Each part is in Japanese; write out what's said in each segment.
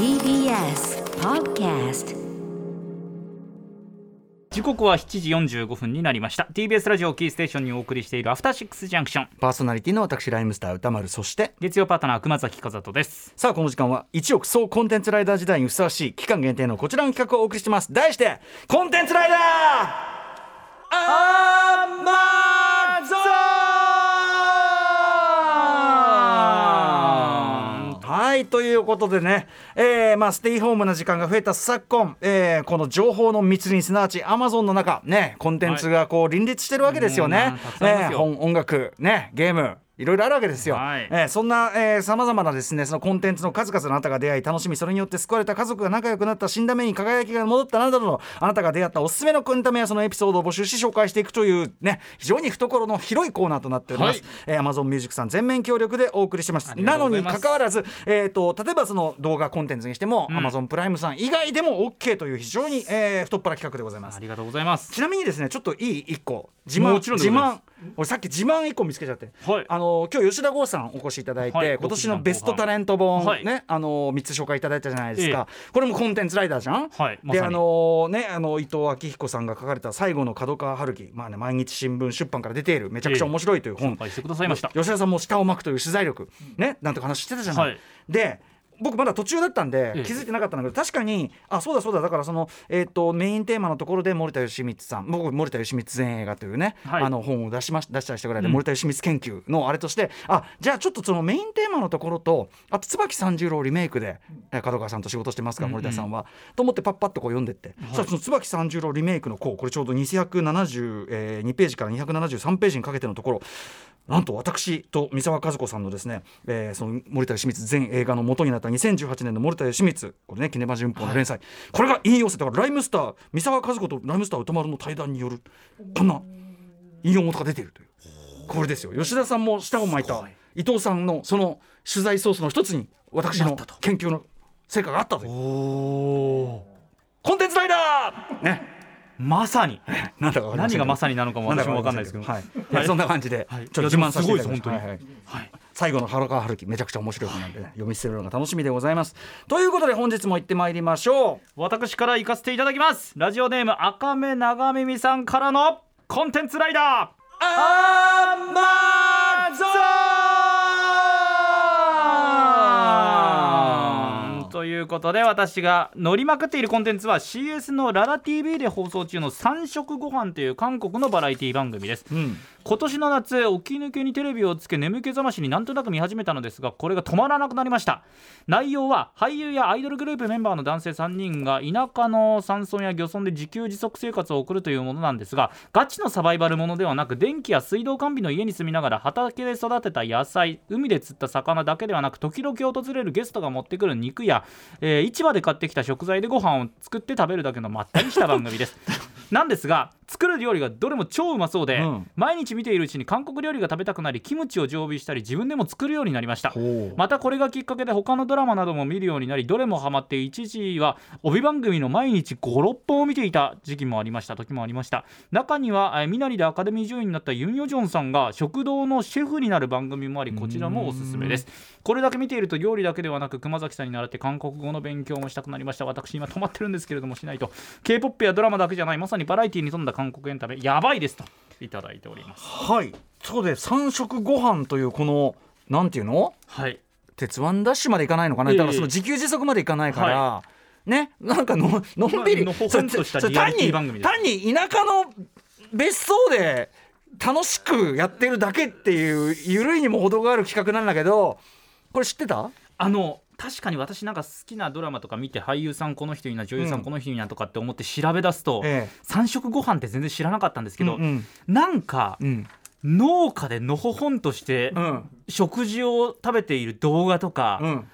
TBS Podcast 時刻は7時45分になりました。TBS ラジオキーステーションにお送りしているアフターシックスジャンクションパーソナリティの私ライムスター歌丸そして月曜パートナー熊崎和人です。さあこの時間は1億総コンテンツライダー時代にふさわしい期間限定のこちらの企画をお送りしてます。題してコンテンツライダー!アマゾはいということでね、えーまあ、ステイホームな時間が増えた昨今、えーこの情報の密林すなわちアマゾンの中ねコンテンツがこう林立してるわけですよね。もうなたくさんありますよ。えー本音楽ねゲームいろいろあるわけですよ、はい。えーそんなさまざまなですねそのコンテンツの数々のあなたが出会い楽しみそれによって救われた家族が仲良くなった死んだ目に輝きが戻ったなどのあなたが出会ったおすすめのエンタメやそのエピソードを募集し紹介していくというね非常に懐の広いコーナーとなっております、はい。えー、Amazon Music さん全面協力でお送りしてます。なのにかかわらず、えー、と例えばその動画コンテンツにしても、うん。Amazon プライムさん以外でも OK という非常に、えー太っ腹企画でございます。ありがとうございます。ちなみにですねちょっといい1個。自慢。自慢俺さっき自慢1個見つけちゃって、はい。あの今日吉田剛さんお越しいただいて、はい。今年のベストタレント本、はいねあの3つ紹介いただいたじゃないですか、これもコンテンツライダーじゃん、はい。であのねあの伊藤昭彦さんが書かれた最後の角川春樹。まあね毎日新聞出版から出ている。めちゃくちゃ面白いという本、紹介してくださいました吉田さんも舌を巻くという取材力ねなんとか話してたじゃないで僕まだ途中だったんでええ。気づいてなかったんだけど確かにあそうだそうだ。だからその、えー、とメインテーマのところで森田義満さん僕森田義満全映画というね、はい。あの本を出しまし出したりしたぐらいで、うん。森田義満研究のあれとしてあじゃあちょっとそのメインテーマのところとあと椿三十郎リメイクで、えー門川さんと仕事してますからうんうん。森田さんは、と思ってパッパッとこう読んでって、そしたらその椿三十郎リメイクのこうこれちょうど272ページから273ページにかけてのところなんと私と三沢和子さんのですね、えーその森田義満全映画の元になった2018年の森田義満。これねキネマ旬報の連載、これが引用されたからライムスター三沢和子とライムスター歌丸の対談によるこんな引用元が出ているという。これですよ。吉田さんも舌を巻いた伊藤さんのその取材ソースの一つに私の研究の成果があったという。コンテンツライダー！ね。まさに。何がまさになのかも私も分かんないですけど。はい、はい。そんな感じで、はい。ちょっと自慢させていただきます。はいはい。はい最後の原川春樹めちゃくちゃ面白い本なんで、ね、読み捨てるのが楽しみでございます。ということで本日も行ってまいりましょう。私から行かせていただきます。ラジオネーム赤目長耳さんからのコンテンツライダー。アマゾということで私が乗りまくっているコンテンツは CS のララ TV で放送中の三食ご飯という韓国のバラエティ番組です。うん。今年の夏起き抜けにテレビをつけ眠気覚ましになんとなく見始めたのですがこれが止まらなくなりました。内容は俳優やアイドルグループメンバーの男性3人が田舎の山村や漁村で自給自足生活を送るというものなんですがガチのサバイバルものではなく電気や水道完備の家に住みながら畑で育てた野菜海で釣った魚だけではなく時々訪れるゲストが持ってくる肉や、えー市場で買ってきた食材でご飯を作って食べるだけのまったりした番組です。なんですが作る料理がどれも超うまそうで、うん。毎日見ているうちに韓国料理が食べたくなりキムチを常備したり自分でも作るようになりました。またこれがきっかけで他のドラマなども見るようになりどれもハマって一時は帯番組の毎日56本を見ていた時期もありました。時もありました中にはえーミナリでアカデミー女優になったユン・ヨジョンさんが食堂のシェフになる番組もありこちらもおすすめです。これだけ見ていると料理だけではなく熊崎さんに習って韓国語の勉強もしたくなりました。私今止まってるんですけれどもしないと。K-POP やドラマだけじゃない。まさにバラエティに富んだ韓国エンタメやばいですといただいております。はい。そうで三食ご飯というこのなんていうの？はい。鉄腕ダッシュまでいかないのかな、ええ。だからその自給自足までいかないから、ね？なんかののんびり、単に単に田舎の別荘で楽しくやってるだけっていう緩いにも程がある企画なんだけどこれ知ってた？あの確かに私なんか好きなドラマとか見て俳優さんこの人いいな女優さうんんこの人いいなとかって思って調べ出すと、え三食ご飯って全然知らなかったんですけど、うんうん。なんかうん農家でのほほんとしてうん。食事を食べている動画とか、うん。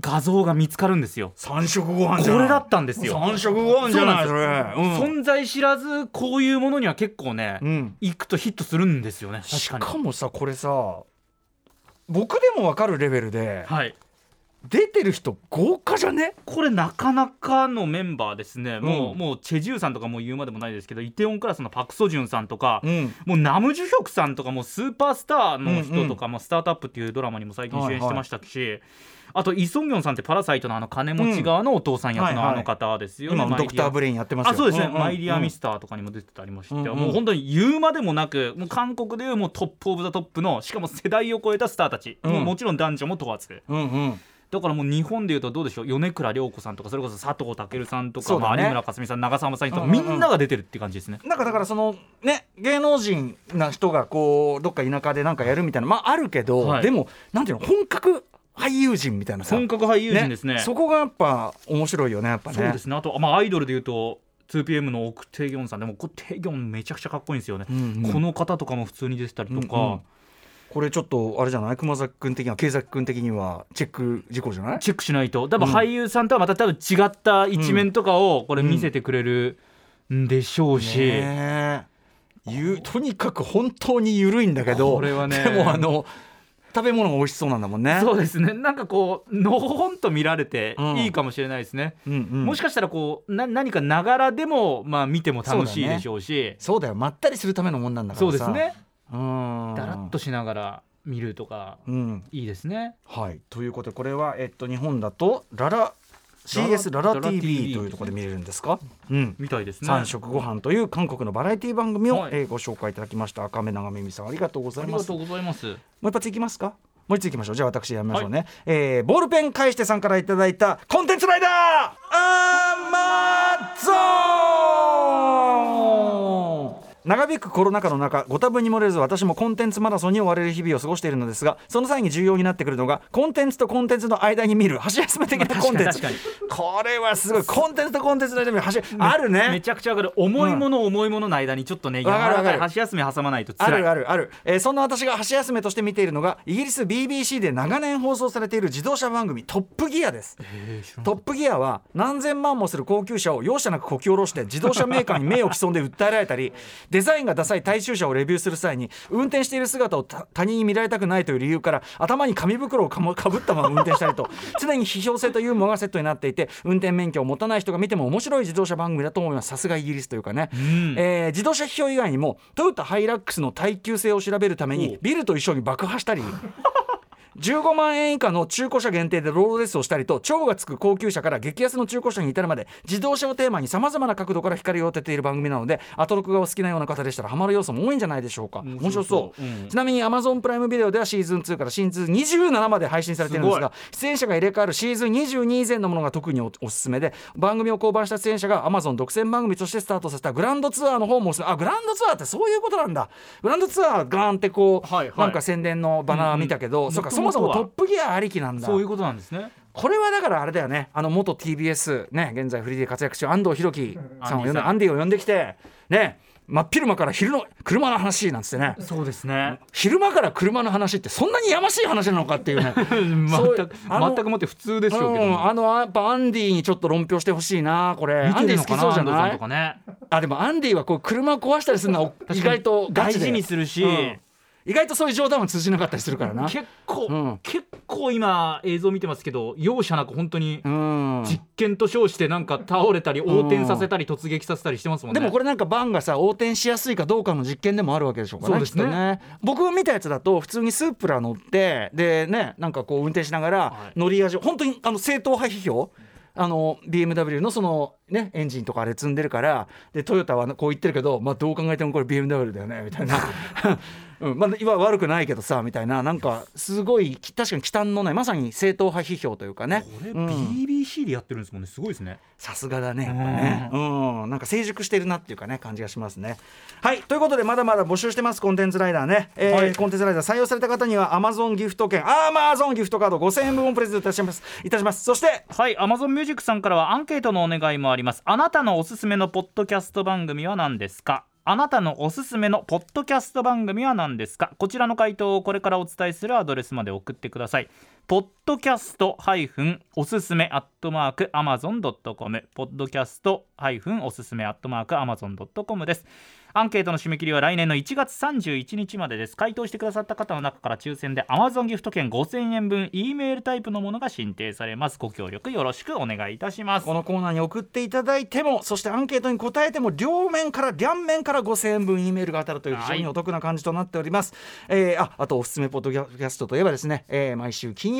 画像が見つかるんですよ。三食ご飯これだったんですよ。三食ご飯じゃないそれ。存在知らずこういうものには結構ね、うん。うん行くとヒットするんですよね。し確かに。かもさこれさ僕でも分かるレベルではい、出てる人豪華じゃね？これなかなかのメンバーですね、もううん。もうチェ・ジュさんとかもう言うまでもないですけどイテウォンクラスのパク・ソジュンさんとか、ん。もうナム・ジュヒョクさんとかもうスーパースターの人とか、もうスタートアップっていうドラマにも最近主演してましたし、あとイ・ソンギョンさんってパラサイトのあの金持ち側のお父さん役のあの方ですよね、今ドクターブレインやってますよ。あそうですね、んんん。マイリア・ミスターとかにも出てたりもして、うんうん。もう本当に言うまでもなくもう韓国でいうもうトップ・オブ・ザ・トップのしかも世代を超えたスターたち、うん。もうもちろん男女も問わず。うんうんだからもう日本でいうとどうでしょう？米倉涼子さんとかそれこそ佐藤健さんとか、ね。まあ有村架純さん長澤まさみとか、みんなが出てるって感じですね。なんかだからそのね芸能人な人がこうどっか田舎でなんかやるみたいなまああるけど、はい。でもなんていうの本格俳優陣みたいなさ。本格俳優陣ですね。そこがやっぱ面白いよねやっぱね。そうですね。あと、まあ、アイドルでいうと 2PM の奥テギョンさん。でもこれテギョンめちゃくちゃかっこいいんですよね、うんうん。この方とかも普通に出てたりとか、うんうんこれちょっとあれじゃない熊崎君的には慶崎君的にはチェック事項じゃない？チェックしないと多分俳優さんとはまた多分違った一面とかをこれ見せてくれるんでしょうし、ねえ。ゆとにかく本当に緩いんだけどこれはね。でもあの食べ物が美味しそうなんだもんね。そうですね。なんかこうのほほんと見られてうん。いいかもしれないですね、うんうん。もしかしたらこうな何かながらでも、まあ、見ても楽しいでしょうし。そうだよまったりするためのもんなんだからさ。そうですね。うんだらっとしながら見るとかうん。いいですね。はい。ということでこれはえっと日本だとララ CS ララ TV というところで見れるんですか？うん。みたいですね。三食ご飯という韓国のバラエティ番組を、はい。えーご紹介いただきました。赤目長耳さんありがとうございます。ありがとうございます。もう一発いきますか？もう一ついきましょう。じゃあ私やめましょうね、えーボールペン返してさんからいただいたコンテンツライダーアマゾン長引くコロナ禍の中ご多分に漏れず私もコンテンツマラソンに追われる日々を過ごしているのですがその際に重要になってくるのがコンテンツとコンテンツの間に見る箸休め的なコンテンツ。確かに。これはすごいコンテンツとコンテンツの間に箸あるね。めちゃくちゃわかる。重いもの、重いものの間にちょっとね柔らかい箸休め挟まないとあるあるある、えーそんな私が箸休めとして見ているのがイギリス BBC で長年放送されている自動車番組「トップギア」です。トップギアは何千万もする高級車を容赦なくこき下ろして自動車メーカーに名誉毀損で訴えられたり デザインがダサい大衆車をレビューする際に運転している姿を他他人に見られたくないという理由から頭に紙袋をかぶったまま運転したりと 常に批評性とユーモアがセットになっていて運転免許を持たない人が見ても面白い自動車番組だと思いますさすがイギリスというかね、ん。えー自動車批評以外にもトヨタハイラックスの耐久性を調べるためにビルと一緒に爆破したり15万円以下の中古車限定でロードレースをしたりと超がつく高級車から激安の中古車に至るまで自動車をテーマにさまざまな角度から光を当てている番組なのでアトロクがお好きなような方でしたらハマる要素も多いんじゃないでしょうか面白そう。うんちなみに Amazon プライムビデオではシーズン2からシーズン27まで配信されているんですが出演者が入れ替わるシーズン22以前のものが特におおすすめで番組を降板した出演者が Amazon 独占番組としてスタートさせたグランドツアーの方もおすすめあグランドツアーってそういうことなんだ。グランドツアーガーンってこう、はいはい。なんか宣伝のバナー見たけど、そうかそもそもトップギアありきなんだ。そういうことなんですね。これはだからあれだよね。あの元 TBS ね現在フリーで活躍中安藤弘樹さんを呼んでアンディを呼んできてね真っ昼間から昼の車の話なんつってね。そうですね。昼間から車の話ってそんなにやましい話なのかっていうね。全く全くもって普通でしょうけどうん、あのやっぱアンディにちょっと論評してほしいなこれ。アンディ好きそうじゃなんいとかね。あでもアンディはこう車壊したりするのは意外とガ大チで。事にするし、うん意外とそういう冗談も通じなかったりするからな。結構、うん。結構今映像見てますけど容赦なく本当にうん。実験と称してなんか倒れたり横転させたり突撃させたりしてますもんね。でもこれなんかバンがさ横転しやすいかどうかの実験でもあるわけでしょうからそうですね。ね。僕が見たやつだと普通にスープラ乗ってでねなんかこう運転しながらはい。乗り味を本当にあの正統派批評あの BMW のそのねエンジンとかあれ積んでるからでトヨタはこう言ってるけど、まあ、どう考えてもこれ BMW だよねみたいな、うんまあ、今悪くないけどさみたいななんかすごい確かに忌憚のないまさに正統派批評というかね。これうん。BBC でやってるんですもんね。すごいですね。さすがだねやっぱね。うん。なんか成熟してるなっていうかね感じがしますね。はいということでまだまだ募集してますコンテンツライダーね、えーはい。コンテンツライダー採用された方には Amazon ギフト券 Amazon ギフトカード5000円分をプレゼントいたします。いたします。そしてはい Amazon Music さんからはアンケートのお願いもあります。あなたのおすすめのポッドキャスト番組は何ですか？あなたのおすすめのポッドキャスト番組は何ですか？こちらの回答をこれからお伝えするアドレスまで送ってください。ポッドキャストおすすめアットマーク Amazon.com ポッドキャストおすすめアットマーク Amazon.com です。アンケートの締め切りは来年の1月31日までです。回答してくださった方の中から抽選で Amazon ギフト券5000円分 E メールタイプのものが申請されます。ご協力よろしくお願いいたします。このコーナーに送っていただいてもそしてアンケートに答えても両面から両面から5000円分 E メールが当たるという非常にお得な感じとなっております、えーああとおすすめポッドキャストといえばですね、えー毎週金曜